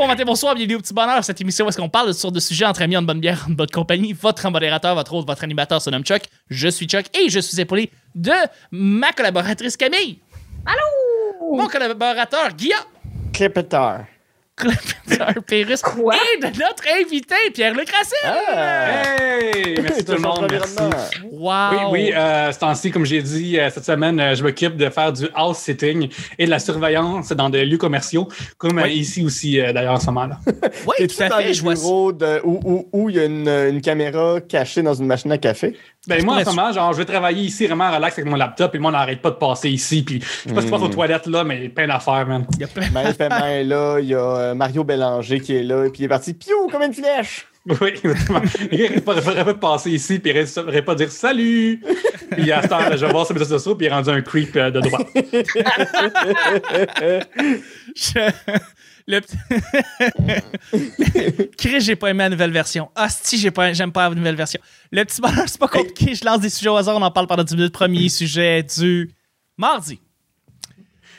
bon matin, bonsoir, bienvenue au petit bonheur. Cette émission où est-ce qu'on parle sur de sujets entre amis, en bonne bière, en bonne compagnie. Votre modérateur, votre hôte, votre animateur se nomme Chuck. Je suis Chuck et je suis épaulé de ma collaboratrice Camille. Allô? Mon collaborateur Guillaume. Crépeteur. Collaborateur Pérus. Quoi? Et de notre invité Pierre-Luc Racine. Ah! Hey! Merci tout le monde, merci. Wow. Oui, oui, euh, ce temps-ci, comme j'ai dit, euh, cette semaine, euh, je m'occupe de faire du house-sitting et de la surveillance dans des lieux commerciaux, comme euh, Oui. ici aussi, euh, d'ailleurs, en ce moment-là. Oui, tout à dans fait. les Je vois de, où, où, où il y a une, une caméra cachée dans une machine à café? Ben, moi, en ce moment, genre, je vais travailler ici vraiment relax avec mon laptop et le monde n'arrête pas de passer ici. Puis, je sais pas ce qui se passe aux toilettes, là, mais plein d'affaires, man. Il y a plein- Maël Paiement est là, il y a euh, Mario Bélanger qui est là, et puis il est parti, piou, comme une flèche! Oui, exactement. Gars n'arrête pas, n'arrête pas de passer ici, puis il n'arrête pas de dire salut. Puis, à ce temps, je vais voir sur mes réseaux sociaux, puis il est rendu un creep euh, de droite. Je- Le petit- Chris, j'ai pas aimé la nouvelle version. Hostie, j'ai pas, j'aime pas la nouvelle version. Le petit bonheur, c'est pas compliqué. Je lance des sujets au hasard, on en parle pendant 10 minutes. Premier sujet du mardi.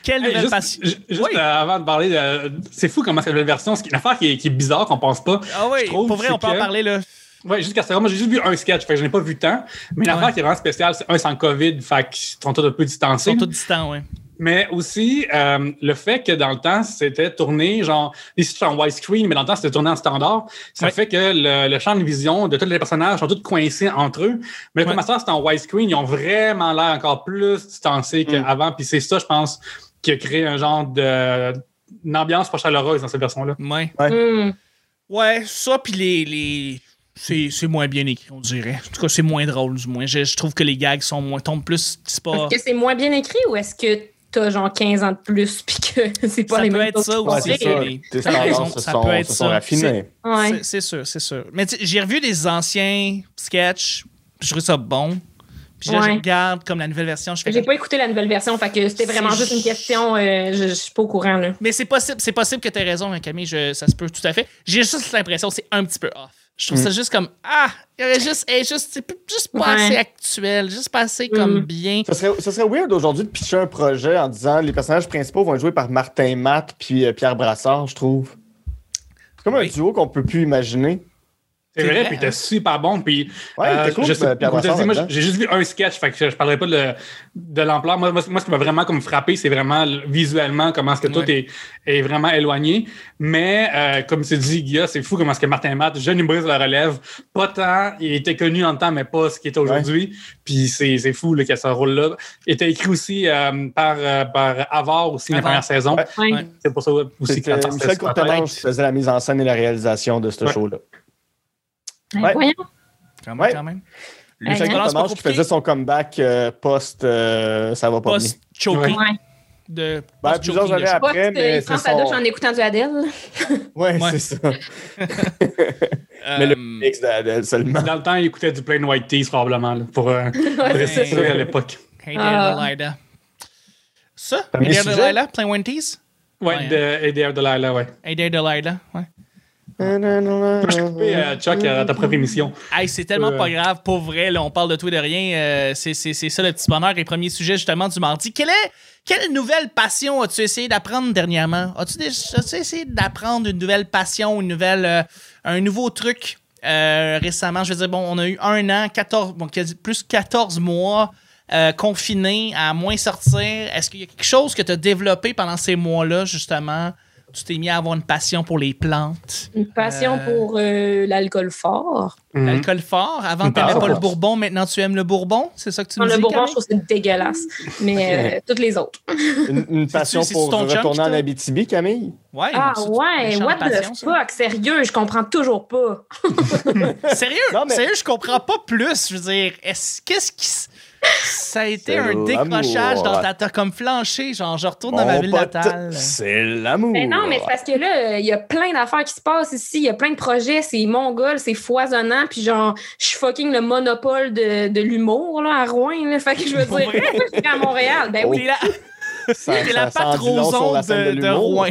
Quelle Hey, nouvelle juste passion. ju- juste, Oui. euh, avant de parler, de- c'est fou comment cette nouvelle version, c'est une affaire qui est, qui est bizarre, qu'on pense pas. Ah oui, trouve, pour vrai, on peut en parler là. Ouais, jusqu'à ce moment, j'ai juste vu un sketch, fait que je n'ai pas vu tant. Mais l'affaire Ouais. qui est vraiment spéciale, c'est un sans COVID, fait qu'ils sont tous un peu Ils distancés. sont tous distants, ouais. Mais aussi, euh, le fait que dans le temps, c'était tourné, genre, ici, c'est en widescreen, mais dans le temps, c'était tourné en standard. Ça Ouais. fait que le, le champ de vision de tous les personnages sont tous coincés entre eux. Mais Ouais. comme ça, c'est en widescreen, ils ont vraiment l'air encore plus distancés qu'avant. Puis c'est ça, je pense, qui a créé un genre de une ambiance pas chaleureuse dans cette version-là. Ouais. Ouais, ça, puis les. les... C'est, c'est moins bien écrit, on dirait. En tout cas, c'est moins drôle, du moins. Je, je trouve que les gags sont moins. tombent plus. C'est pas. Est-ce que c'est moins bien écrit ou est-ce que t'as genre 15 ans de plus puis que c'est pas Ça les peut mêmes être ça aussi, Ouais, ça. standards se ça sont, peut être se ça. Ouais. C'est, sûr, c'est sûr. Mais j'ai revu des anciens sketchs, puis je trouvais ça bon. Puis là, je regarde comme la nouvelle version, je fais J'ai pas écouté la nouvelle version, fait que c'était vraiment juste une question. euh, je, je suis pas au courant, là. Mais c'est possible, c'est possible que tu aies raison, hein, Camille, je- ça se peut tout à fait. J'ai juste l'impression que c'est un petit peu off. Je trouve ça juste comme ah, il aurait juste, elle est juste, c'est juste pas Ouais. assez actuel, juste pas assez comme Mm. bien. Ça serait, serait weird aujourd'hui de pitcher un projet en disant les personnages principaux vont être joués par Martin Matt puis euh, Pierre Brassard, je trouve. C'est comme Oui. un duo qu'on peut plus imaginer. C'est C'est vrai, vrai, puis il était hein? super bon. Puis, Ouais, était cool, je sais- euh, Pierre Brassard, moi, j'ai juste vu un sketch, fait que je, je parlerai pas de, de l'ampleur. Moi, moi, moi, ce qui m'a vraiment comme frappé, c'est vraiment le- visuellement comment est-ce que tout Ouais. est, est vraiment éloigné. Mais euh, comme tu dis, Guilla, c'est fou comment est-ce que Martin Matt, jeune humoriste de la relève, pas tant, il était connu dans le temps, mais pas ce qu'il est aujourd'hui. Puis c'est c'est fou là, qu'il y a ce rôle-là. Il était écrit aussi euh, par, euh, par Avar aussi, la première saison. Ouais. Ouais. Ouais. C'est pour ça aussi que part, Michel qui faisait la mise en scène et la réalisation de ce Ouais. show-là. Ouais, voyons. Quand même, Ouais. quand même. Qui compliqué. faisait son comeback euh, post euh, Ça va pas bien. Post choking Ouais. de Ben, post plusieurs années après, Pas mais il prend c'est sa douche son- en écoutant du Adele. Ouais, Ouais. c'est ça. Mais le Euh, mix d'Adèle seulement. Dans le temps, il écoutait du Plain White Tees probablement là, pour euh, rester sûr à l'époque. Hey Ah. Delilah. Ça? Hey? Delilah, Plain One Tees? Ouais, Ouais, de Eddie Delilah, ouais. Hey there, Delilah, ouais. Je coupé, euh, Chuck, à ta propre émission. Hey, c'est tellement Euh. pas grave, pour vrai, là, on parle de tout et de rien. euh, c'est, c'est, c'est ça le petit bonheur et premier sujet justement du mardi. Quelle, est, quelle nouvelle passion as-tu essayé d'apprendre dernièrement? As-tu, as-tu essayé d'apprendre une nouvelle passion, une nouvelle, euh, un nouveau truc euh, récemment? Je veux dire, bon, on a eu un an, 14, bon, plus 14 mois euh, confinés, à moins sortir. Est-ce qu'il y a quelque chose que tu as développé pendant ces mois-là, justement? Tu t'es mis à avoir une passion pour les plantes. Une passion Euh. pour euh, l'alcool fort. Mhm. L'alcool fort. Avant, tu n'aimais pas le bourbon. Maintenant, tu aimes le bourbon. C'est ça que tu Non, me le dis, bourbon, Camille? je trouve que c'est dégueulasse. Mais euh, toutes les autres. Une, une passion pour retourner en Abitibi, Camille? Ouais, Ah ouais, what passion, the ça? fuck? Sérieux, je comprends toujours pas. Sérieux, Non, mais- sérieux, je comprends pas plus. Je veux dire, est-ce, qu'est-ce qui. Ça a été C'est un décrochage dans ta. T'as comme flanché, genre, je retourne dans ma ville natale. C'est l'amour. Mais non, mais c'est parce que là, il y a plein d'affaires qui se passent ici. Il y a plein de projets. C'est mongol, c'est foisonnant. Puis genre, je suis fucking le monopole de, de l'humour là, à Rouen. Là. Fait que je veux dire, vrai? je suis à Montréal. Ben oui. T'es la, Ça- la ça- scène de, de. Rouen.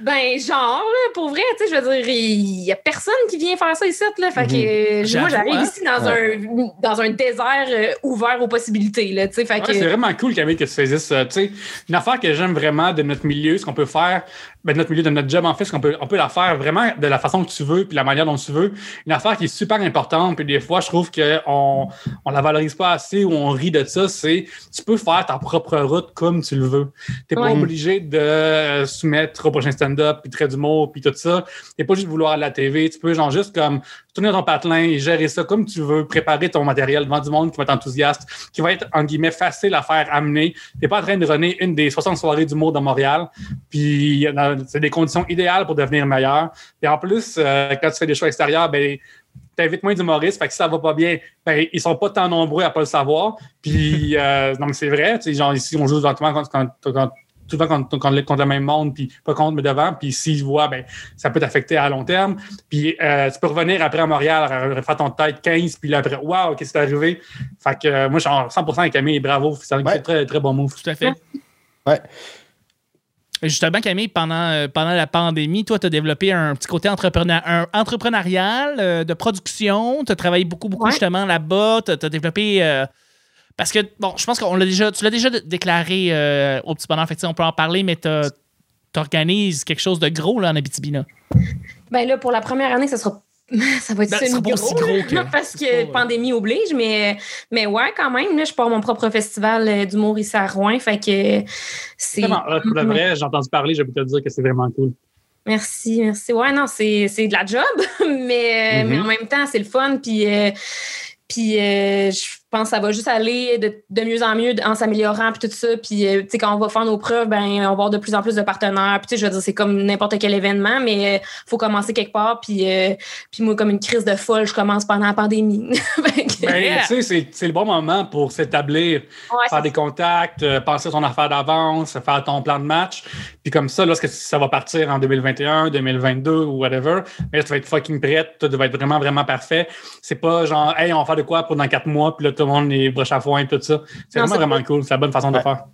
Ben, genre, là, pour vrai, tu sais, je veux dire, il y a personne qui vient faire ça ici, là. Fait que euh, moi, j'arrive hein? ici dans, un, dans un désert euh, ouvert aux possibilités, là, tu sais. Ouais, que. c'est vraiment cool, Camille, que tu faisais ça. Tu sais, une affaire que j'aime vraiment de notre milieu, ce qu'on peut faire, ben, de notre milieu, de notre job, en fait, ce qu'on peut, on peut la faire vraiment de la façon que tu veux, puis la manière dont tu veux. Une affaire qui est super importante, puis des fois, je trouve qu'on on la valorise pas assez ou on rit de ça, c'est tu peux faire ta propre route comme tu le veux. T'es pas Ouais. obligé de soumettre au prochain stand-up, puis trait d'humour, puis tout ça. T'es pas juste vouloir la TV. Tu peux, genre, juste comme tourner ton patelin et gérer ça comme tu veux, préparer ton matériel devant du monde qui va être enthousiaste, qui va être, en guillemets, facile à faire amener. T'es pas en train de runner une des 60 soirées d'humour de Montréal, puis c'est des conditions idéales pour devenir meilleur. Et en plus, euh, quand tu fais des choix extérieurs, ben t'invites moins d'humoristes, fait que si ça va pas bien, ben, ils sont pas tant nombreux à pas le savoir. Puis, euh, non, mais c'est vrai, tu sais, genre ici, on joue souvent quand, quand, quand- souvent contre, contre, contre le même monde, puis pas contre, mais devant. Puis s'ils voient, ben, ça peut t'affecter à long terme. Puis euh, tu peux revenir après à Montréal, faire ton tête 15, puis là après, waouh, qu'est-ce qui est arrivé? Fait que euh, moi, je suis en 100% avec Camille, bravo. C'est un Ouais. très, très bon move. Tout à fait. Ouais. Justement, Camille, pendant, euh, pendant la pandémie, toi, tu as développé un petit côté entrepreneur, un entrepreneurial euh, de production. Tu as travaillé beaucoup, beaucoup Ouais. justement là-bas. Tu as, développé. Parce que, bon, je pense qu'on l'a déjà. Tu l'as déjà déclaré euh, au petit bonheur. Fait que, on peut en parler, mais tu organises quelque chose de gros là, en Abitibi. Là. Ben là, pour la première année, ça sera. Ça va être Ben, semi-gros, gros là, que- parce que pas, euh, pandémie oblige, mais, mais ouais, quand même, là, je pars mon propre festival euh, d'humour ici à Rouen, fait que c'est... Vraiment, euh, pour le vrai, j'ai entendu parler, je peux te dire que c'est vraiment cool. Merci, merci. Ouais, non, c'est c'est de la job, mais, Mhm. mais en même temps, c'est le fun. Puis, euh, puis euh, je pense que ça va juste aller de, de mieux en mieux en s'améliorant, puis tout ça. Puis, euh, tu sais, quand on va faire nos preuves, ben, on va avoir de plus en plus de partenaires. Puis, tu sais, je veux dire, c'est comme n'importe quel événement, mais il faut commencer quelque part. Puis, euh, puis moi, comme une crise de folle, je commence pendant la pandémie. Ben, tu sais, c'est- c'est le bon moment pour s'établir, Ouais, faire des contacts, euh, penser à ton affaire d'avance, faire ton plan de match. Puis comme ça, lorsque ça va partir en 2021, 2022 ou whatever, mais là, tu vas être fucking prête, tout va être vraiment, vraiment parfait. C'est pas genre, hey, on va faire de quoi pour dans quatre mois, puis là, tout le monde est broche à foin, tout ça. C'est vraiment, vraiment cool. C'est la bonne façon de faire.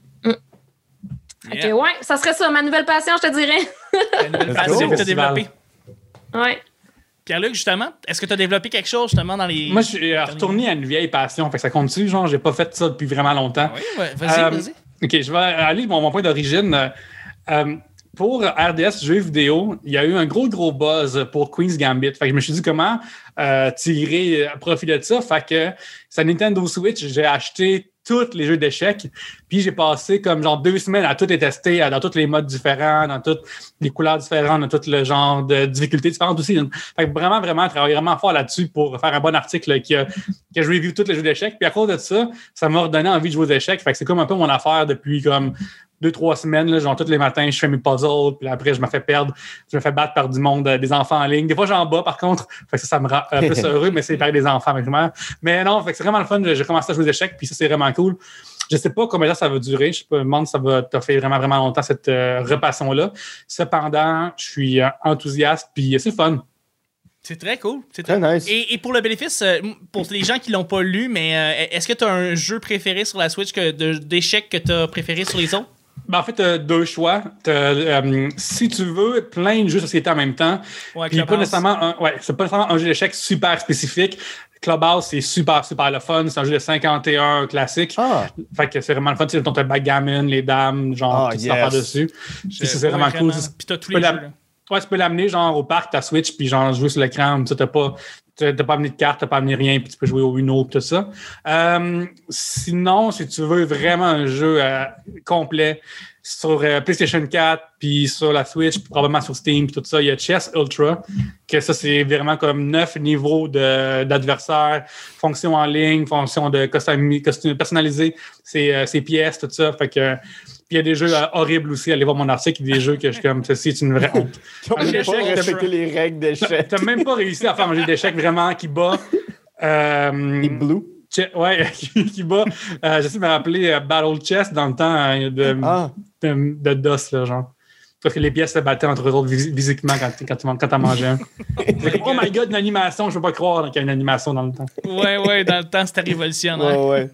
Fait que, ouais, ça serait ça, ma nouvelle passion, je te dirais. La nouvelle passion que tu as développée. Ouais. Pierre-Luc, justement, est-ce que tu as développé quelque chose justement dans les. Moi, je suis euh, retourné à une vieille passion. Fait que ça continue, genre, j'ai pas fait ça depuis vraiment longtemps. Oui, ouais, vas-y, Euh, vas-y. OK, je vais aller mon, mon point d'origine. Euh, pour RDS Jeux vidéo, il y a eu un gros, gros buzz pour Queen's Gambit. Fait que je me suis dit comment euh, tirer euh, profit de ça? Fait que sa Nintendo Switch, j'ai acheté tous les jeux d'échecs. Puis j'ai passé comme genre deux semaines à tout les tester, dans tous les modes différents, dans toutes les couleurs différentes, dans tout le genre de difficultés différentes aussi. Fait que vraiment, vraiment, travailler vraiment fort là-dessus pour faire un bon article qui a, je review tous les jeux d'échecs. Puis à cause de ça, ça m'a redonné envie de jouer aux échecs. Fait que c'est comme un peu mon affaire depuis comme deux, trois semaines. Là, genre, tous les matins, je fais mes puzzles, puis après, je me fais perdre. Je me fais battre par du monde, euh, des enfants en ligne. Des fois, j'en bats, par contre. Fait que ça, ça me rend un peu heureux, mais c'est par des enfants, vraiment. Mais non, fait que c'est vraiment le fun. J'ai commencé à jouer aux échecs, puis ça, c'est vraiment cool. Je sais pas combien de temps ça va durer. Je sais pas, je me demande si ça va t'offrir vraiment, vraiment longtemps, cette euh, repassion-là. Cependant, je suis euh, enthousiaste, puis c'est le fun. C'est très cool. C'est Très nice. Et, et pour le bénéfice, euh, pour les gens qui l'ont pas lu, mais euh, est-ce que tu as un jeu préféré sur la Switch que de- d'échecs que tu as préféré sur les autres? Ben, en fait, tu deux choix. T'as, euh, si tu veux plein de jeux de société en même temps, Ouais, puis pas nécessairement un, ouais, c'est pas nécessairement un jeu d'échecs super spécifique. Clubhouse, c'est super, super le fun. C'est un jeu de 51 classique. Ah, Fait que c'est vraiment le fun. Tu sais, ton backgammon, les dames, genre, Ah, ces yes. dessus. C'est vraiment cool. Puis t'as tous tu peux les jeux. là. Ouais, tu peux l'amener genre au parc, ta Switch, puis genre jouer sur l'écran. Tu n'as pas, t'as pas amené de carte, t'as pas amené rien, puis tu peux jouer au Uno, tout ça. Euh, sinon, si tu veux vraiment un jeu euh, complet sur euh, PlayStation 4, puis sur la Switch, puis probablement sur Steam, puis tout ça, il y a Chess Ultra, que ça, c'est vraiment comme neuf niveaux de- d'adversaires, fonctions en ligne, fonctions de custom- personnaliser ses, euh, ses pièces, tout ça. Fait que. Puis il y a des jeux euh, horribles aussi. Allez voir mon article, il y a des jeux que je suis comme, ceci est une vraie honte. Un même pas t'as- respecté les règles d'échec. T'as même pas réussi à faire un jeu d'échecs vraiment qui bat. euh, Blue. Che- ouais, qui, bat. Euh, J'essaie de me rappeler euh, Battle Chess dans le temps euh, de, Ah, de, de DOS, là, genre. Parce que les pièces se battaient entre eux autres physiquement quand, tu- quand tu quand t'en mangeais comme, oh my god, une animation, je peux pas croire qu'il y a une animation dans le temps. Ouais, ouais, dans le temps, c'était révolutionnaire. ouais, ouais.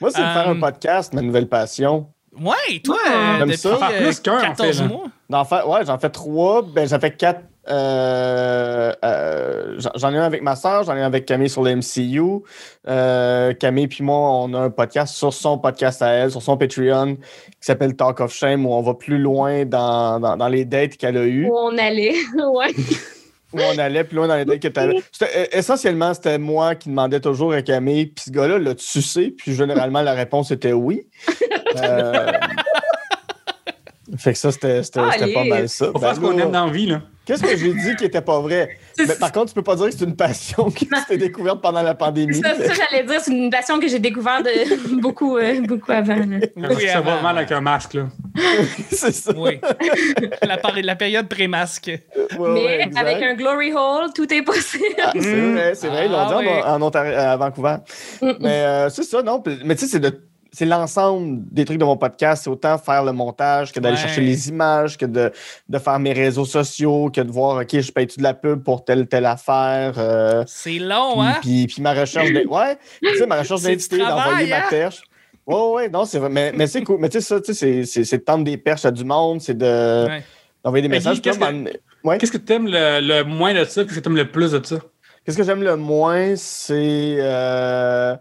Moi, c'est de faire Euh, un podcast, ma nouvelle passion. Ouais, toi, Ah, euh, depuis ça. Faire euh, plus qu'un, en 14 fait, là. mois. J'en fais, ouais, j'en fais trois. Ben, j'en fais quatre. Euh, euh, j'en- ai un avec ma soeur, j'en ai un avec Camille sur le MCU. Euh, Camille puis moi, on a un podcast sur son podcast à elle, sur son Patreon, qui s'appelle Talk of Shame, où on va plus loin dans, dans, dans les dates qu'elle a eues. Où on allait. ouais. où on allait plus loin dans les dates que tu avais. Essentiellement, c'était moi qui demandais toujours à Camille, puis ce gars-là l'a sucé, puis généralement, la réponse était oui. Euh, Fait que ça, c'était c'était- Ah, c'était pas mal ça. Faut Ben faire ce qu'on aime dans la vie, là. Qu'est-ce que j'ai dit qui était pas vrai? Mais par contre, tu peux pas dire que c'est une passion qui s'était découverte pendant la pandémie. Ça, ça, j'allais dire, c'est une passion que j'ai découverte de- beaucoup, euh, beaucoup avant. là. Oui, ça va mal avec un masque, là. c'est ça. Oui. la, période pré-masque. Ouais, Mais avec un glory hole, tout est possible. Ah, c'est vrai, c'est vrai. Ils l'ont Ah, dit en- ouais. en, Ontario, à Vancouver. Mais euh, c'est ça, non. Mais tu sais, c'est de- c'est l'ensemble des trucs de mon podcast. C'est autant faire le montage que d'aller Ouais. chercher les images, que de, de faire mes réseaux sociaux, que de voir, OK, je paye-tu de la pub pour telle, telle affaire. euh, C'est long, puis, hein? puis, puis ma recherche de, ouais, tu sais, ma recherche d'invité, d'envoyer travail, ma hein? perche. Ouais, ouais, non, c'est vrai. Mais, mais c'est cool. Mais tu sais, ça, tu sais, c'est- c'est c'est de tendre des perches à du monde, c'est de Ouais. d'envoyer des Mais messages. Là, qu'est-ce que- man- ouais. Qu'est-ce que t'aimes le, le moins de ça? Qu'est-ce que t'aimes le plus de ça? Qu'est-ce que j'aime le moins, c'est. euh, c'est-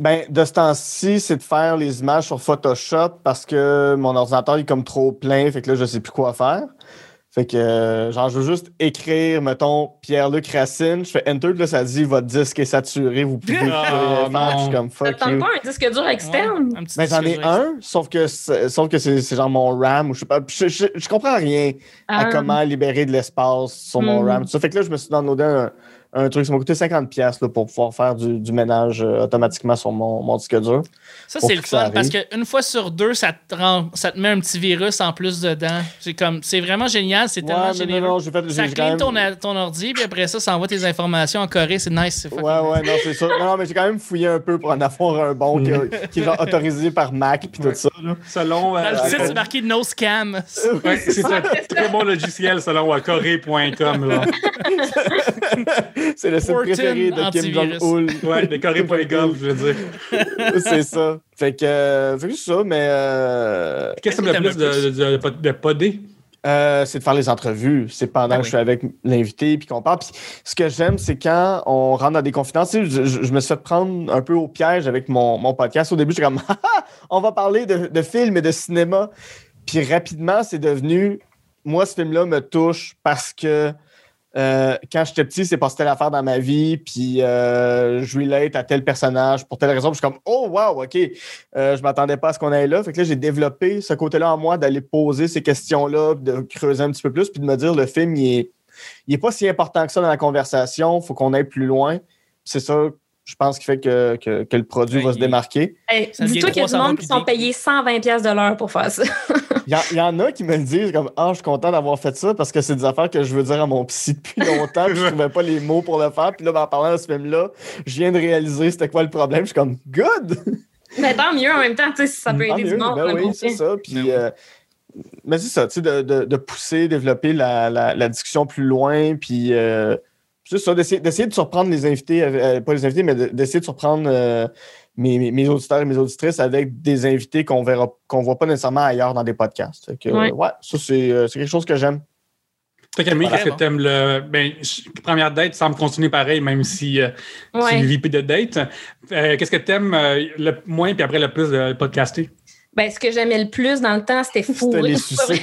Ben, de ce temps-ci, c'est de faire les images sur Photoshop parce que mon ordinateur est comme trop plein, fait que là, je sais plus quoi faire. Fait que, euh, genre, je veux juste écrire, mettons, Pierre-Luc Racine, je fais Enter, puis là, ça dit votre disque est saturé, vous pouvez Oh, faire. non. Je suis comme Ça fuck you. pas un disque dur externe? Ouais, Mais j'en ai un, sauf que c'est, sauf que c'est, genre mon RAM, ou je sais pas. Je, je, je comprends rien à Ah. comment libérer de l'espace sur mon Hmm. RAM. tout Ça fait que là, je me suis downloadé un, un truc. Ça m'a coûté 50$ piastres, là, pour pouvoir faire du, du ménage euh, automatiquement sur mon, mon disque dur. Ça, c'est le que fun parce qu'une fois sur deux, ça te, rend, ça te met un petit virus en plus dedans. C'est comme, c'est vraiment génial, c'est tellement Ouais, mais généreux. non, non, fait. ça clean même- ton, ton ordi, puis après ça, ça envoie tes informations en Corée. C'est nice. Ouais, nice. ouais, non, c'est ça. Non, non, mais j'ai quand même fouillé un peu pour en avoir un bon qui, qui est genre autorisé par Mac puis tout ça. là. Selon. euh, Dans le site, c'est marqué No Scam. ouais, c'est un très bon logiciel selon euh, corée.com. c'est le site préféré de Kim. Jong-un. Ouais, de corée.gov, je veux dire. c'est ça. Fait que, euh, c'est ça, mais euh, Qu'est-ce que t'aimes le plus de, de, de, de podder? euh, c'est de faire les entrevues. C'est pendant Ah que oui. je suis avec l'invité puis qu'on parle. Puis ce que j'aime, c'est quand on rentre dans des confidences. Tu sais, je, je- je me suis fait prendre un peu au piège avec mon, mon podcast. Au début, j'étais comme, Ah, ah, on va parler de, de films et de cinéma. Puis rapidement, c'est devenu, moi, ce film-là me touche parce que euh, quand j'étais petit, c'est passé telle affaire dans ma vie, puis euh, je relate à tel personnage pour telle raison. Puis je suis comme, oh wow, ok, euh, je m'attendais pas à ce qu'on aille là. Fait que là, j'ai développé ce côté-là en moi d'aller poser ces questions-là, de creuser un petit peu plus, puis de me dire, le film, il est, il est pas si important que ça dans la conversation, faut qu'on aille plus loin. C'est ça, je pense, qui fait que, que, que le produit Ouais, va se démarquer. Hey, Dis-toi qu'il y a du 300 monde qui sont payés 120$ piastres de l'heure pour faire ça. Il y, y en a qui me le disent comme Ah, je suis content d'avoir fait ça parce que c'est des affaires que je veux dire à mon psy depuis longtemps, puis je trouvais pas les mots pour le faire. Puis là, ben, en parlant de ce film-là, je viens de réaliser c'était quoi le problème. Je suis comme Good! Mais tant mieux en même temps, tu sais, si ça peut Tant aider mieux. du monde. Ben oui, c'est ça. Puis, oui. euh, mais c'est ça, tu sais, de, de- de pousser, développer la, la- la discussion plus loin, puis euh, c'est ça, d'essayer, d'essayer de surprendre les invités, euh, pas les invités, mais de- d'essayer de surprendre euh, mes, mes- mes auditeurs et mes auditrices avec des invités qu'on verra, qu'on voit pas nécessairement ailleurs dans des podcasts. Que, Ouais. ouais, ça, c'est, euh, c'est quelque chose que j'aime. Toi, Camille, Voilà. qu'est-ce que t'aimes le. Ben, première date semble continuer pareil, même si euh, Ouais. tu vis plus de date. Euh, qu'est-ce que t'aimes euh, le moins, puis après le plus de podcaster? Ben, ce que j'aimais le plus dans le temps, c'était C'était sucer.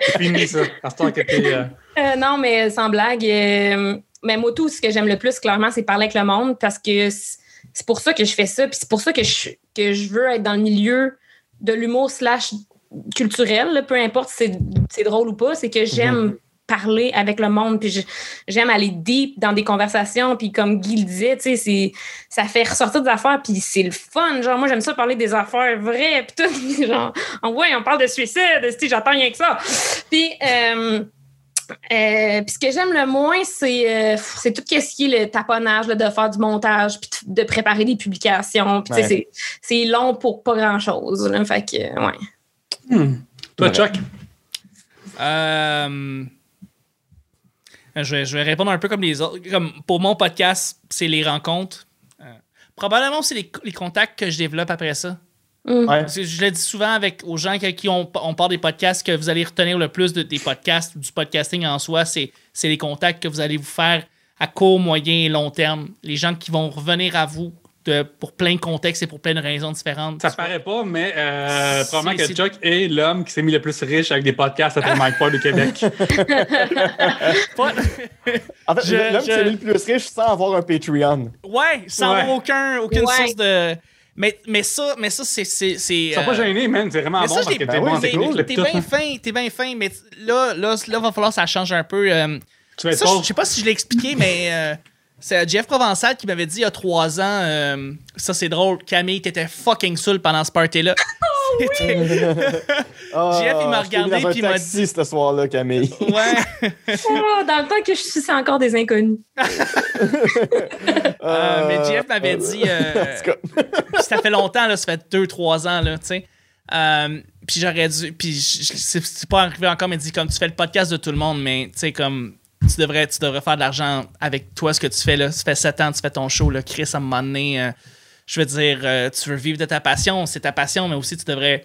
C'est fini, ça. À euh, Euh, non, mais sans blague. euh, mais moi, tout ce que j'aime le plus, clairement, c'est parler avec le monde parce que c'est pour ça que je fais ça. Puis c'est pour ça que je, que je veux être dans le milieu de l'humour slash culturel, là, peu importe si c'est- c'est drôle ou pas, c'est que j'aime parler avec le monde, puis j'aime aller deep dans des conversations, puis comme Guy le disait, tu sais, c'est- ça fait ressortir des affaires, puis c'est le fun, genre, moi, j'aime ça parler des affaires vraies, puis tout, puis genre, en ouais, on parle de suicide, j'attends rien que ça. Puis, euh, euh, puis ce que j'aime le moins, c'est euh, c'est tout ce qui est le taponnage, là, de faire du montage, puis de préparer des publications. Ouais. c'est- c'est long pour pas grand-chose. là. Fait que, ouais. hmm. Toi, Ouais. Chuck? Euh, je, vais, je vais répondre un peu comme les autres. Comme pour mon podcast, c'est les rencontres. Euh, probablement, c'est les, les contacts que je développe après ça. Mm. Ouais. Parce que je le dis souvent avec aux gens qui, qui ont, on parle des podcasts, que vous allez retenir le plus de, des podcasts, du podcasting en soi, c'est c'est les contacts que vous allez vous faire à court, moyen et long terme. Les gens qui vont revenir à vous de- pour plein de contextes et pour plein de raisons différentes. Ça paraît pas, mais euh, probablement que Chuck est l'homme qui s'est mis le plus riche avec des podcasts après Mike Ford au Québec. Pas- En fait, Je- l'homme qui s'est mis le plus riche sans avoir un Patreon. ouais, sans Ouais. avoir aucun, aucune Ouais. source de. Mais, mais ça, mais ça c'est. c'est- c'est, euh, pas gênés, man. C'est vraiment Mais bon ça, parce que ben t'es bon cool. T'es bien hein. fin, t'es bien fin, mais là, là, là, va falloir que ça change un peu. euh, Tu vas être Ça, je pauvre. je sais pas si je l'ai expliqué, mais euh, c'est Jeff Provençal qui m'avait dit il y a trois ans, euh, ça c'est drôle, Camille, t'étais fucking saoul pendant ce party-là. C'était- Ah, Jeff, il m'a regardé, puis il m'a taxi ce soir-là, Camille. ouais. Oh, dans le temps que je suis c'est encore des inconnus. Euh, mais Jeff m'avait dit, euh, en tout cas. ça fait longtemps, là, ça fait deux, trois ans, là, tu sais. Euh, puis j'aurais dû, puis c'est c'est pas arrivé encore, mais il dit comme tu fais le podcast de tout le monde, mais tu sais, comme tu devrais, tu devrais faire de l'argent avec toi, ce que tu fais là. Ça fait sept ans, tu fais ton show, là, Chris, à un moment donné, euh, je veux dire, euh, tu veux vivre de ta passion, c'est ta passion, mais aussi tu devrais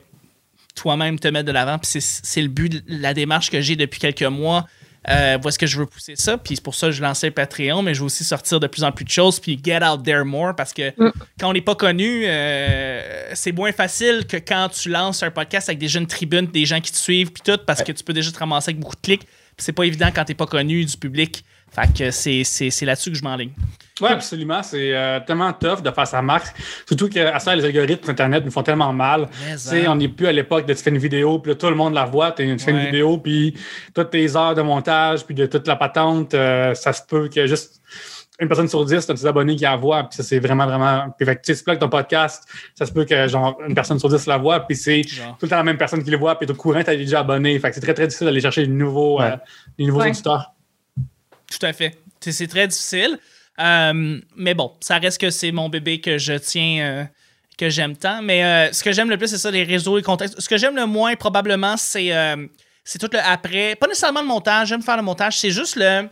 toi-même te mettre de l'avant. Puis c'est- c'est le but de la démarche que j'ai depuis quelques mois. Euh, est-ce que je veux pousser ça? Puis c'est pour ça que je lançais le Patreon, mais je veux aussi sortir de plus en plus de choses, puis get out there more, parce que quand on n'est pas connu, euh, c'est moins facile que quand tu lances un podcast avec des jeunes tribunes, des gens qui te suivent, puis tout, parce que tu peux déjà te ramasser avec beaucoup de clics. C'est pas évident quand t'es pas connu du public. Fait que c'est là-dessus que je m'enligne. Oui, absolument. C'est euh, tellement tough de faire sa marque. Surtout qu'à ça, les algorithmes Internet nous font tellement mal. Hein. on n'est plus à l'époque de tu fais une vidéo, puis là, tout le monde la voit. Tu fais Ouais. une vidéo, puis toutes tes heures de montage, puis de toute la patente, euh, ça se peut que juste une personne sur dix, t'as des abonnés qui la voient, puis ça, c'est vraiment, vraiment. Puis, fait que, tu sais, ton podcast, ça se peut que, genre, une personne sur dix la voit, puis c'est tout le temps la même personne qui le voit, puis t'es au courant, t'as déjà abonné. Fait que c'est très, très difficile d'aller chercher des nouveaux, Ouais. euh, des nouveaux Ouais. auditeurs. Tout à fait. C'est- C'est très difficile. Euh, mais bon, ça reste que c'est mon bébé que je tiens, euh, que j'aime tant. Mais euh, ce que j'aime le plus, c'est ça, les réseaux, les contextes. Ce que j'aime le moins, probablement, c'est euh, c'est tout le après. Pas nécessairement le montage, j'aime faire le montage. C'est juste le.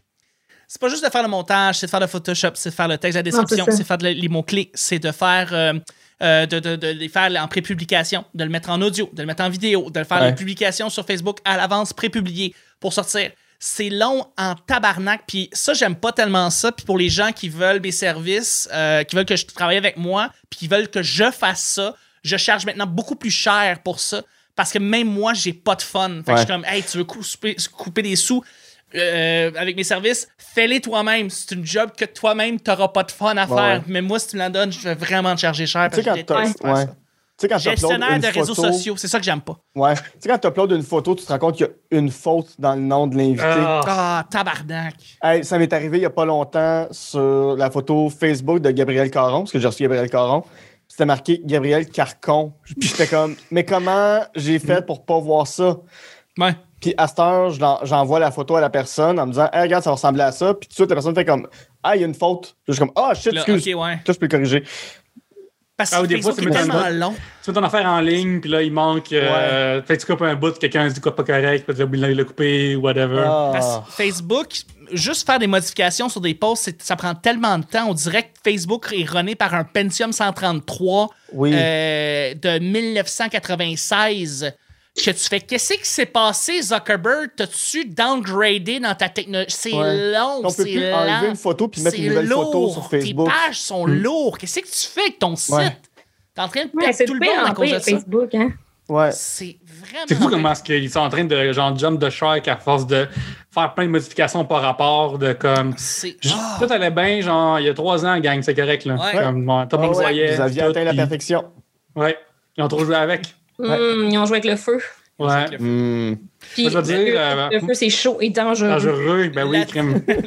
C'est pas juste de faire le montage, c'est de faire le Photoshop, c'est de faire le texte, la description, c'est de faire de- les mots-clés, c'est de faire. euh, euh, de, de- de les faire en pré-publication, de le mettre en audio, de le mettre en vidéo, de le faire Ouais. les publications sur Facebook à l'avance pré-publié pour sortir. C'est long en tabarnak, puis ça, j'aime pas tellement ça. Puis pour les gens qui veulent mes services, euh, qui veulent que je travaille avec moi, puis qui veulent que je fasse ça, je charge maintenant beaucoup plus cher pour ça. Parce que même moi, j'ai pas de fun. Fait que Ouais. je suis comme, hey, tu veux couper, couper des sous? Euh, avec mes services, fais-les toi-même. C'est une job que toi-même, t'auras pas de fun à faire. ouais. Mais moi, si tu me la donnes, je vais vraiment te charger cher. Tu sais, Parce quand que je t'as- déteste faire ouais. ça. Tu sais, quand Gestionnaire une de réseaux sociaux, c'est ça que j'aime pas. Ouais. Tu sais, quand tu uploads une photo, tu te rends compte qu'il y a une faute dans le nom de l'invité. Ah. Ah, tabarnak. Hey, ça m'est arrivé il n'y a pas longtemps sur la photo Facebook de Gabriel Caron, parce que j'ai reçu Gabriel Caron. C'était marqué Gabriel Carcon. Puis j'étais comme, mais comment j'ai fait pour pas voir ça? Ouais. Puis à cette heure, j'envoie la photo à la personne en me disant, hey, regarde, ça va ressembler à ça. Puis tout de suite, la personne fait comme, ah, il y a une faute. Puis je suis comme, ah, shit, Là, excuse. ok, ouais. Là, je peux le corriger. Parce que Ah oui, des fois, Facebook c'est tellement long. Tu mets ton affaire en ligne, puis là, il manque. Euh, Fait que tu coupes un bout, quelqu'un dit quoi pas correct, puis là, il l'a coupé, whatever. Ah. Parce que Facebook, juste faire des modifications sur des posts, ça prend tellement de temps. On dirait que Facebook est runné par un Pentium 133 Oui. euh, de 1996 que tu fais. Qu'est-ce qui s'est passé, Zuckerberg? T'as-tu downgradé dans ta technologie? C'est Ouais. long, On peut plus enlever une photo puis mettre une nouvelle photo lourd. sur Facebook. Tes pages sont lourdes. Qu'est-ce que tu fais avec ton site? Ouais. T'es en train de perdre tout le monde à en cause de ça. Facebook, hein? Ouais. C'est vraiment. C'est fou comment est-ce qu'ils sont en train de genre jump de shark à force de faire plein de modifications par rapport de comme. Ah! Tout allait bien, genre, il y a trois ans, gang, c'est correct, là. Ouais. Comme, bon, le Ah monde ouais, voyait. Vous aviez tout, atteint la puis- perfection. Ouais. Ils ont trop joué avec. Hum, ils ont joué avec le feu. Ouais. Hmm. Puis Je veux dire, le, euh, le feu, c'est chaud et dangereux. Dangereux, ben oui.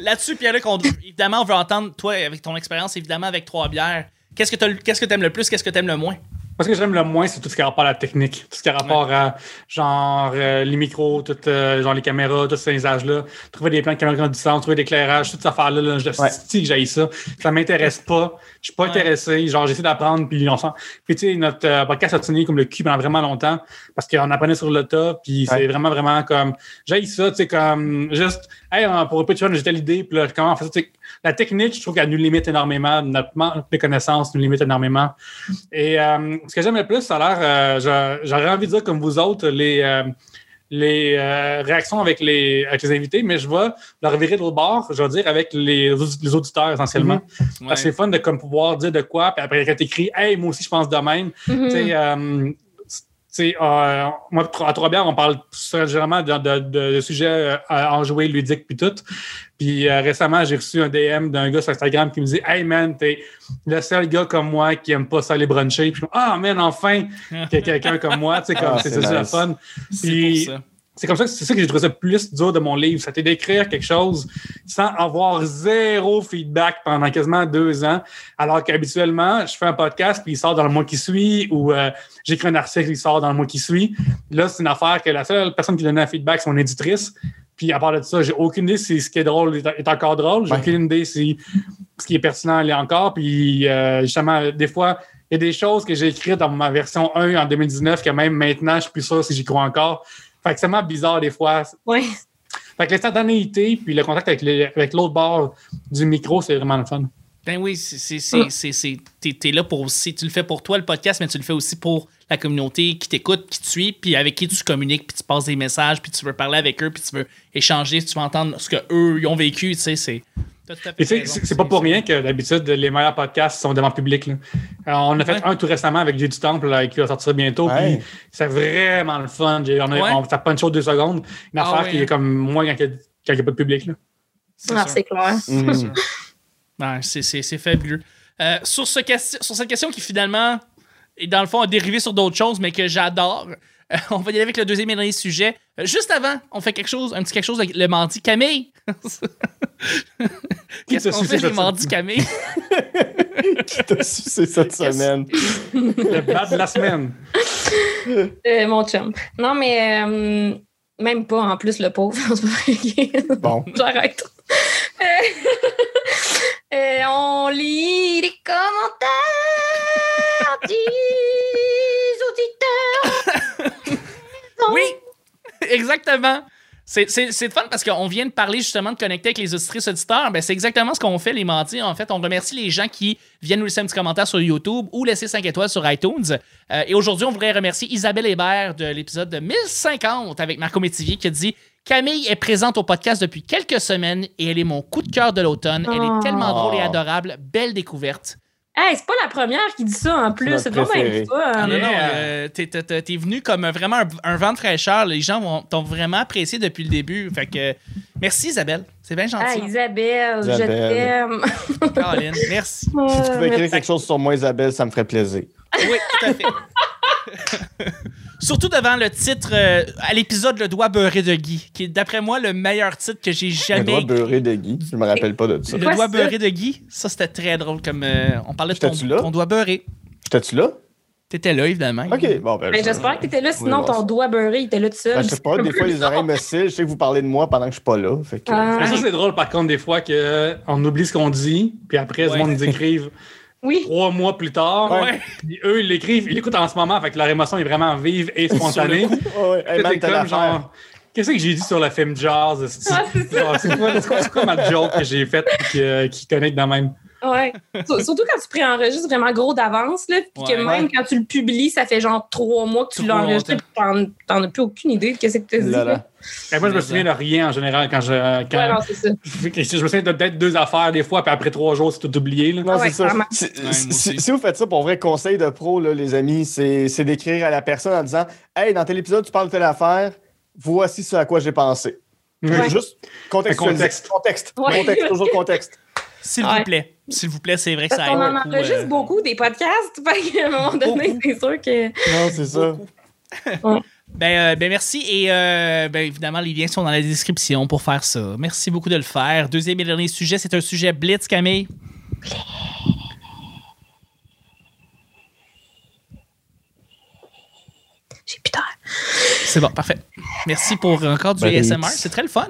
Là-dessus, Pierre-Luc, on- évidemment, on veut entendre, toi, avec ton expérience, évidemment, avec trois bières. Qu'est-ce que t'as- qu'est-ce que t'aimes le plus, qu'est-ce que t'aimes le moins? Parce que j'aime le moins, c'est tout ce qui a rapport à la technique. Tout ce qui a rapport à, genre, euh, les micros, tout, euh, genre, les caméras, tous ces usages-là. Trouver des plans de caméra distance, trouver des éclairages, toute cette affaire-là, là, je Ouais. sais que j'aille ça. Ça m'intéresse pas. Je suis pas Ouais. intéressé. Genre, j'essaie d'apprendre, puis on sent. Puis, tu sais, notre euh, podcast a tenu comme le cul pendant vraiment longtemps parce qu'on apprenait sur le tas, puis c'est vraiment, vraiment comme. J'aille ça, tu sais, comme, juste, hey, on- pour Patreon, j'ai telle idée, puis là, comment on fait ça. La technique, je trouve qu'elle nous limite énormément. Notre manque de connaissances nous limite énormément. Et euh, ce que j'aime le plus, ça a l'air, euh, j'a- j'aurais envie de dire comme vous autres, les, euh, les euh, réactions avec les, avec les invités, mais je vais leur virer de l'autre bord, je vais dire avec les, les auditeurs essentiellement. Que c'est fun de comme pouvoir dire de quoi, puis après quand t'écris Hey, moi aussi je pense de même. Mhm. Euh, sais, euh, moi, à Trois Bières, on parle généralement de, de, de, de sujets euh, enjoués, ludiques, puis tout. Puis euh, récemment, j'ai reçu un DM d'un gars sur Instagram qui me dit Hey man, t'es le seul gars comme moi qui aime pas ça les bruncher. Puis je me dis, Ah man, enfin, qu'il y a quelqu'un comme moi. Tu sais, comme Ah, c'est c'est ça, le nice. fun. C'est Puis- pour ça. C'est comme ça que c'est ça que j'ai trouvé ça plus dur de mon livre. C'était d'écrire quelque chose sans avoir zéro feedback pendant quasiment deux ans. Alors qu'habituellement, je fais un podcast puis il sort dans le mois qui suit ou euh, j'écris un article il sort dans le mois qui suit. Là, c'est une affaire que la seule personne qui donnait un feedback, c'est mon éditrice. Puis à part de ça, j'ai aucune idée si ce qui est drôle est, encore drôle. J'ai Ouais. aucune idée si ce qui est pertinent l'est encore. Puis euh, justement, des fois, il y a des choses que j'ai écrites dans ma version 1 en 2019 que même maintenant, je suis plus sûr si j'y crois encore. Fait que c'est vraiment bizarre des fois. Ouais. Fait que l'instantanéité puis le contact avec, l'autre bord du micro, c'est vraiment le fun. Ben oui, c'est, c'est, c'est, c'est, c'est- t'es, t'es là pour aussi. Tu le fais pour toi, le podcast, mais tu le fais aussi pour la communauté qui t'écoute, qui te suit, puis avec qui tu communiques, puis tu passes des messages, puis tu veux parler avec eux, puis tu veux échanger, tu veux entendre ce qu'eux ils ont vécu, tu sais, c'est. C'est pas pour rien que d'habitude, les meilleurs podcasts sont devant le public. là. Alors, on a fait Ouais. un tout récemment avec Dieu du Temple là, qui va sortir bientôt. Ouais. C'est vraiment le fun. On, a, Ouais. on tape pas une chose deux secondes. Une Ah affaire qui hein. est comme moi quand il n'y a, pas de public. Là. C'est Ah, c'est clair. Ouais, c'est, fabuleux. Euh, sur, ce question, sur cette question qui finalement est dans le fond a dérivé sur d'autres choses, mais que j'adore, euh, on va y aller avec le deuxième et dernier sujet. Euh, juste avant, on fait quelque chose, un petit quelque chose avec le mardi Camille. Qu'est-ce qu'on fait les cette mardis Camille? Qui t'a sucé cette semaine? Le bat de la semaine. Euh, mon chum. Non, mais euh, même pas en plus le pauvre. Bon. J'arrête. On lit les commentaires des auditeurs. Oui, exactement. C'est, fun parce qu'on vient de parler justement de connecter avec les auditrices auditeurs. Ben, c'est exactement ce qu'on fait les mardis. En fait, on remercie les gens qui viennent nous laisser un petit commentaire sur YouTube ou laisser 5 étoiles sur iTunes. Euh, et aujourd'hui, on voudrait remercier Isabelle Hébert de l'épisode de 1050 avec Marco Métivier qui a dit Camille est présente au podcast depuis quelques semaines et elle est mon coup de cœur de l'automne. Elle est tellement drôle et Oh. adorable. Belle découverte. Hey, c'est pas la première qui dit ça en plus. C'est vraiment fun. Ah non, non, Yeah. euh, t'es, t'es- t'es- t'es venu comme vraiment un, un vent de fraîcheur. Les gens t'ont vraiment apprécié depuis le début. Fait que merci Isabelle. C'est bien Ah, gentil. Isabelle, je t'aime. Caroline, merci. Si tu pouvais écrire quelque chose sur moi, Isabelle, ça me ferait plaisir. Oui, tout à fait. Surtout devant le titre euh, à l'épisode Le doigt beurré de Guy, qui est d'après moi le meilleur titre que j'ai Le jamais. doigt beurré de Guy. Je me rappelle pas de ça. Le doigt beurré de Guy, ça c'était très drôle comme euh, on parlait de ton, ton doigt beurré. J'étais-tu là? T'étais là évidemment. Ok, bon, ben. Ben, je- J'espère que tu étais là, sinon Oui, bon, ton doigt beurré, il était là tout seul. Ben, je sais pas, des fois, les oreilles me cillent. Je sais que vous parlez de moi pendant que je suis pas là. Fait que... Ah. Ça, c'est drôle, par contre, des fois, qu'on oublie ce qu'on dit, puis après, Ouais. le monde nous écrive Oui. trois mois plus tard. Ouais. Puis eux, ils l'écrivent, ils l'écoutent en ce moment, fait que leur émotion est vraiment vive et spontanée. Ouais, hey, man, comme genre, qu'est-ce que j'ai dit sur le film Jazz? Ah, c'est quoi, c'est quoi- ma joke que j'ai faite et qui, euh, qui connecte dans même? Ouais. Surtout quand tu préenregistres vraiment gros d'avance, là, puis que Ouais. même quand tu le publies, ça fait genre trois mois que tu l'as enregistré, puis t'en- as plus aucune idée de qu'est-ce que tu as dit. Là, là. là. Et moi, je me souviens de rien en général quand je. Quand, Ouais, non, c'est ça. je me souviens de peut-être deux affaires des fois, puis après trois jours, c'est tout oublié. Là. Non, Ah ouais, c'est ça. Si, si- vous faites ça pour vrai conseil de pro, là, les amis, c'est c'est d'écrire à la personne en disant Hey, dans tel épisode, tu parles de telle affaire, voici ce à quoi j'ai pensé. Ouais. Juste contexte. Contexte. Ouais. Contexte, toujours contexte. S'il Ouais. vous plaît. S'il vous plaît, c'est vrai que Parce ça aide en beaucoup. enregistre euh, beaucoup des podcasts, fait qu'à un moment donné, c'est sûr que. Non, c'est ça. Ben, euh, ben merci et euh, ben évidemment les liens sont dans la description pour faire ça. Merci beaucoup de le faire. Deuxième et dernier sujet, c'est un sujet blitz Camille plus d'air. C'est bon, parfait. Merci pour encore du Blitz. ASMR, c'est très le fun.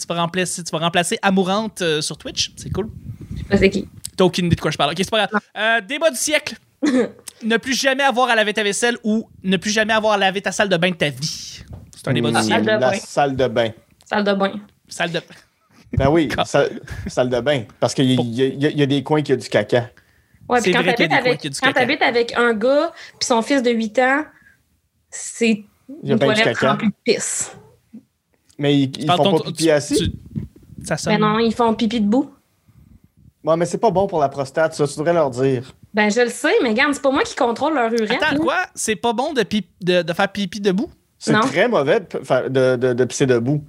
Tu vas remplacer, tu vas remplacer Amourante euh, sur Twitch, c'est cool. Je sais pas c'est qui? T'as aucune idée de quoi je parle. Ok, c'est pas grave. Euh, débat du siècle. ne plus jamais avoir à laver ta vaisselle ou ne plus jamais avoir à laver ta salle de bain de ta vie. C'est un débat du siècle. Salle de la bain. salle de bain. Salle de bain. Salle de Ben oui, salle, salle de bain. Parce qu'il y, a- y y des coins qui ont du caca. Ouais, C'est puis quand t'habites avec, avec un gars puis son fils de 8 ans, c'est Il y a une bien du toilette caca. remplie de pisse. Mais ils, font ton- pas pipi tu- assis? tu- Ça sonne. Ben non, ils font pipi debout. Ouais, mais c'est pas bon pour la prostate, ça, tu devrais leur dire. Ben je le sais, mais regarde, c'est pas moi qui contrôle leur urine. Attends, là. quoi? C'est pas bon de, pip- de, de faire pipi debout? C'est Non. très mauvais de, de, de, de pisser debout.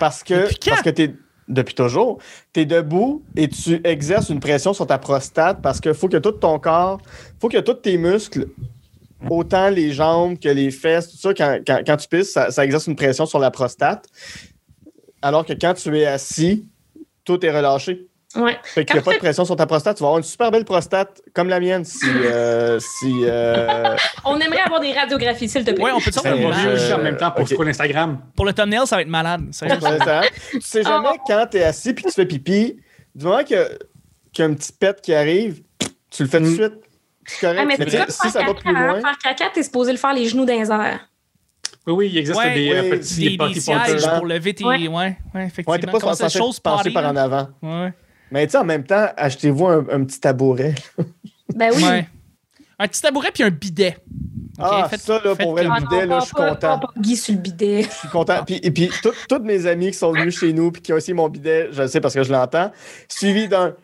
parce que, parce que t'es. Depuis toujours. Tu es debout et tu exerces une pression sur ta prostate parce qu'il faut que tout ton corps, faut que tous tes muscles, autant les jambes que les fesses, tout ça, quand, quand- quand tu pisses, ça, ça exerce une pression sur la prostate. Alors que quand tu es assis, tout est relâché. Ouais. Fait qu'il n'y a pas de pression sur ta prostate. Tu vas avoir une super belle prostate comme la mienne si. euh, si euh, On aimerait avoir des radiographies, s'il te plaît. Ouais, on peut je- mieux aussi en même temps pour scroller Instagram. Pour le thumbnail, ça va être malade. Tu sais jamais quand tu es assis puis tu fais pipi, du moment que- qu'il y a un petit pet qui arrive, tu le fais tout de Mm. suite. C'est correct. Ah, mais Mais c'est tu si faire ça va caca, plus hein. loin. Faire caca, t'es supposé le faire les genoux dans les airs. Oui, oui, il existe Ouais, des euh, oui, petits Des, des sièges pour lever tes. Ouais. Ouais, ouais, effectivement. Ouais, t'es pas censé chose passer par là? en avant. Ouais. Mais tu sais, en même temps, achetez-vous un, un petit tabouret. Ben oui. Ouais. Un petit tabouret puis un bidet. Ah, faites- ça, là, pour vrai, le Ah bidet, là, pas- je suis content. pas- pas Guy sur le bidet. Je suis content. Puis, et puis, tout- toutes mes amis qui sont venus chez nous puis qui ont aussi mon bidet, je le sais parce que je l'entends, suivi d'un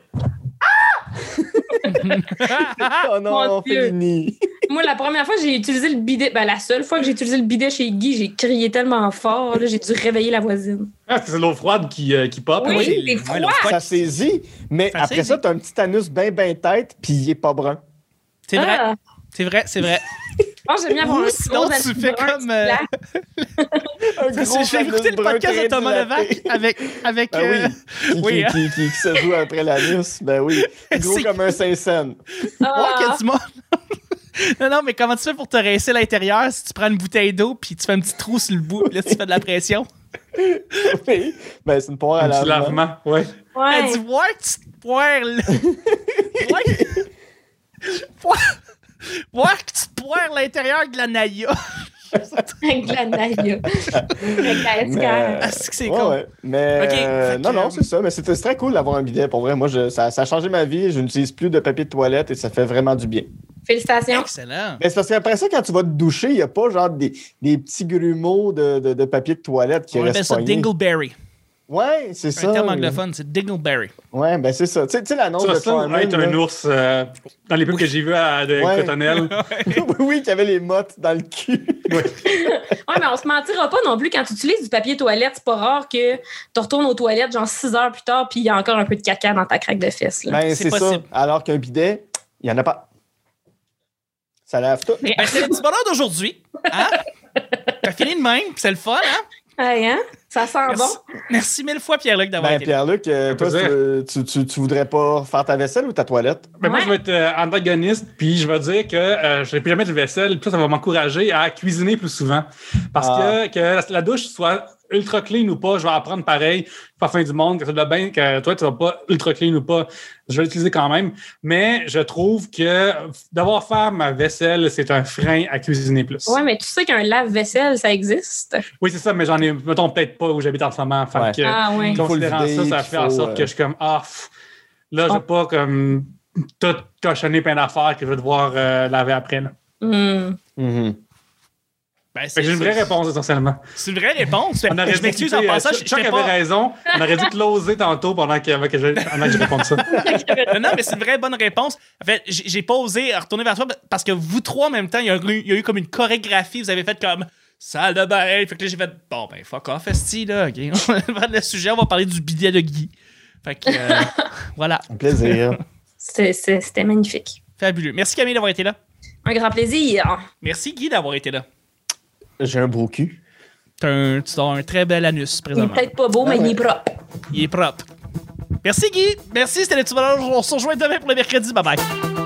Oh non, Mon Dieu. Félinie. Moi, la première fois que j'ai utilisé le bidet, ben la seule fois que j'ai utilisé le bidet chez Guy, j'ai crié tellement fort, là, j'ai dû réveiller la voisine. Ah, c'est l'eau froide qui, euh, qui pop. Oui, c'est froid. Ça saisit. Mais Ça après saisit. ça, t'as un petit anus bien, bien tête puis il est pas brun. C'est vrai, Ah, c'est vrai, c'est vrai. Pense que j'aime bien avoir Ou un sinon, tu fais comme, euh. Un gros J'ai écouté le podcast de Thomas. Levac avec. avec Ben euh, oui. Qui, oui, qui, hein. qui, qui- se joue après l'anus? Ben oui. Gros comme un Saint-Saëns. Ouais, Ah. que du monde. non, non, mais comment tu fais pour te rincer l'intérieur si tu prends une bouteille d'eau puis tu fais un petit trou sur le bout puis là tu fais de la pression? Oui. Ben c'est une poire à Un petit lavement. lavement, ouais. Elle Ouais. dit, que tu te poires là. que... voir... que tu te poires l'intérieur de la Naya. Avec la naïa. Avec la SK. C'est ouais, ouais. Mais euh, non, non, c'est ça. Mais c'était c'est très cool d'avoir un bidet. Pour vrai, moi, je- ça, ça a changé ma vie. Je n'utilise plus de papier de toilette et ça fait vraiment du bien. Félicitations. Excellent. Mais c'est parce qu'après ça, quand tu vas te doucher, il n'y a pas genre des, des petits grumeaux de, de, de papier de toilette qui On appelle restent ça. Dingleberry. Ouais, c'est C'est ça. un terme anglophone, c'est Dingleberry. Ouais, ben c'est ça. Tu sais- l'annonce Ça, de Charmin, être un ours euh, dans les pubs que j'ai vus à de Ouais. Cottonelle. oui, oui, qui avait les mottes dans le cul. Ouais, mais on se mentira pas non plus. Quand tu utilises du papier toilette, c'est pas rare que tu retournes aux toilettes genre 6 heures plus tard puis il y a encore un peu de caca dans ta craque de fesses. Là. Ben, C'est ça. possible. Alors qu'un bidet, il n'y en a pas. Ça lave tout. Mais- Ben, c'est le petit bonheur d'aujourd'hui. Hein? T'as fini de même, puis c'est le fun, hein? Ouais, hein? Ça sent Merci, bon. Merci mille fois, Pierre-Luc, d'avoir Ben, été. Pierre-Luc, euh, toi, tu, tu, tu, tu voudrais pas faire ta vaisselle ou ta toilette? Ben, Moi, je vais être euh, antagoniste, puis je vais dire que euh, je ne plus jamais de vaisselle. Puis ça, ça va m'encourager à cuisiner plus souvent. Parce Ah. que, que la, la douche soit ultra clean ou pas, je vais apprendre pareil. Pas fin du monde, que ça doit bien, que toi, tu vas pas ultra clean ou pas. Je vais l'utiliser quand même. Mais je trouve que d'avoir faire ma vaisselle, c'est un frein à cuisiner plus. Ouais, mais tu sais qu'un lave-vaisselle, ça existe? Oui, c'est ça, mais j'en ai, mettons, peut-être pas où j'habite en ce moment. Fait Ouais. que, Ah, ouais. Il faut le considérant ça, ça fait en sorte euh, que je suis comme, ah, pff, là, je vais pas comme tout cochonner plein d'affaires que je vais devoir euh, laver après. Là. Hmm. Ben, c'est une vraie réponse essentiellement. C'est une vraie réponse. On aurait je dû m'excuse en euh, passant. Chuck avait pas... raison. On aurait dû closer tantôt pendant que, avant que je, pendant que je réponde ça. Non, non, mais c'est une vraie bonne réponse. En fait, j'ai pas osé retourner vers toi parce que vous trois en même temps, il y, a eu, il y a eu comme une chorégraphie. Vous avez fait comme salle de bain. Fait que là, j'ai fait bon, ben fuck off, esti, là. On va prendre le sujet, on va parler du bidet de Guy. Fait que euh, voilà, Un plaisir. C'était magnifique. fabuleux. Merci Camille d'avoir été là. Un grand plaisir. Merci Guy d'avoir été là. J'ai un beau cul. T'as un, tu as un très bel anus Il est présentement. peut-être pas beau, Ah mais il est propre. Il est propre. Merci Guy. Merci, c'était le petit bonheur. On se rejoint demain pour le mercredi. Bye bye.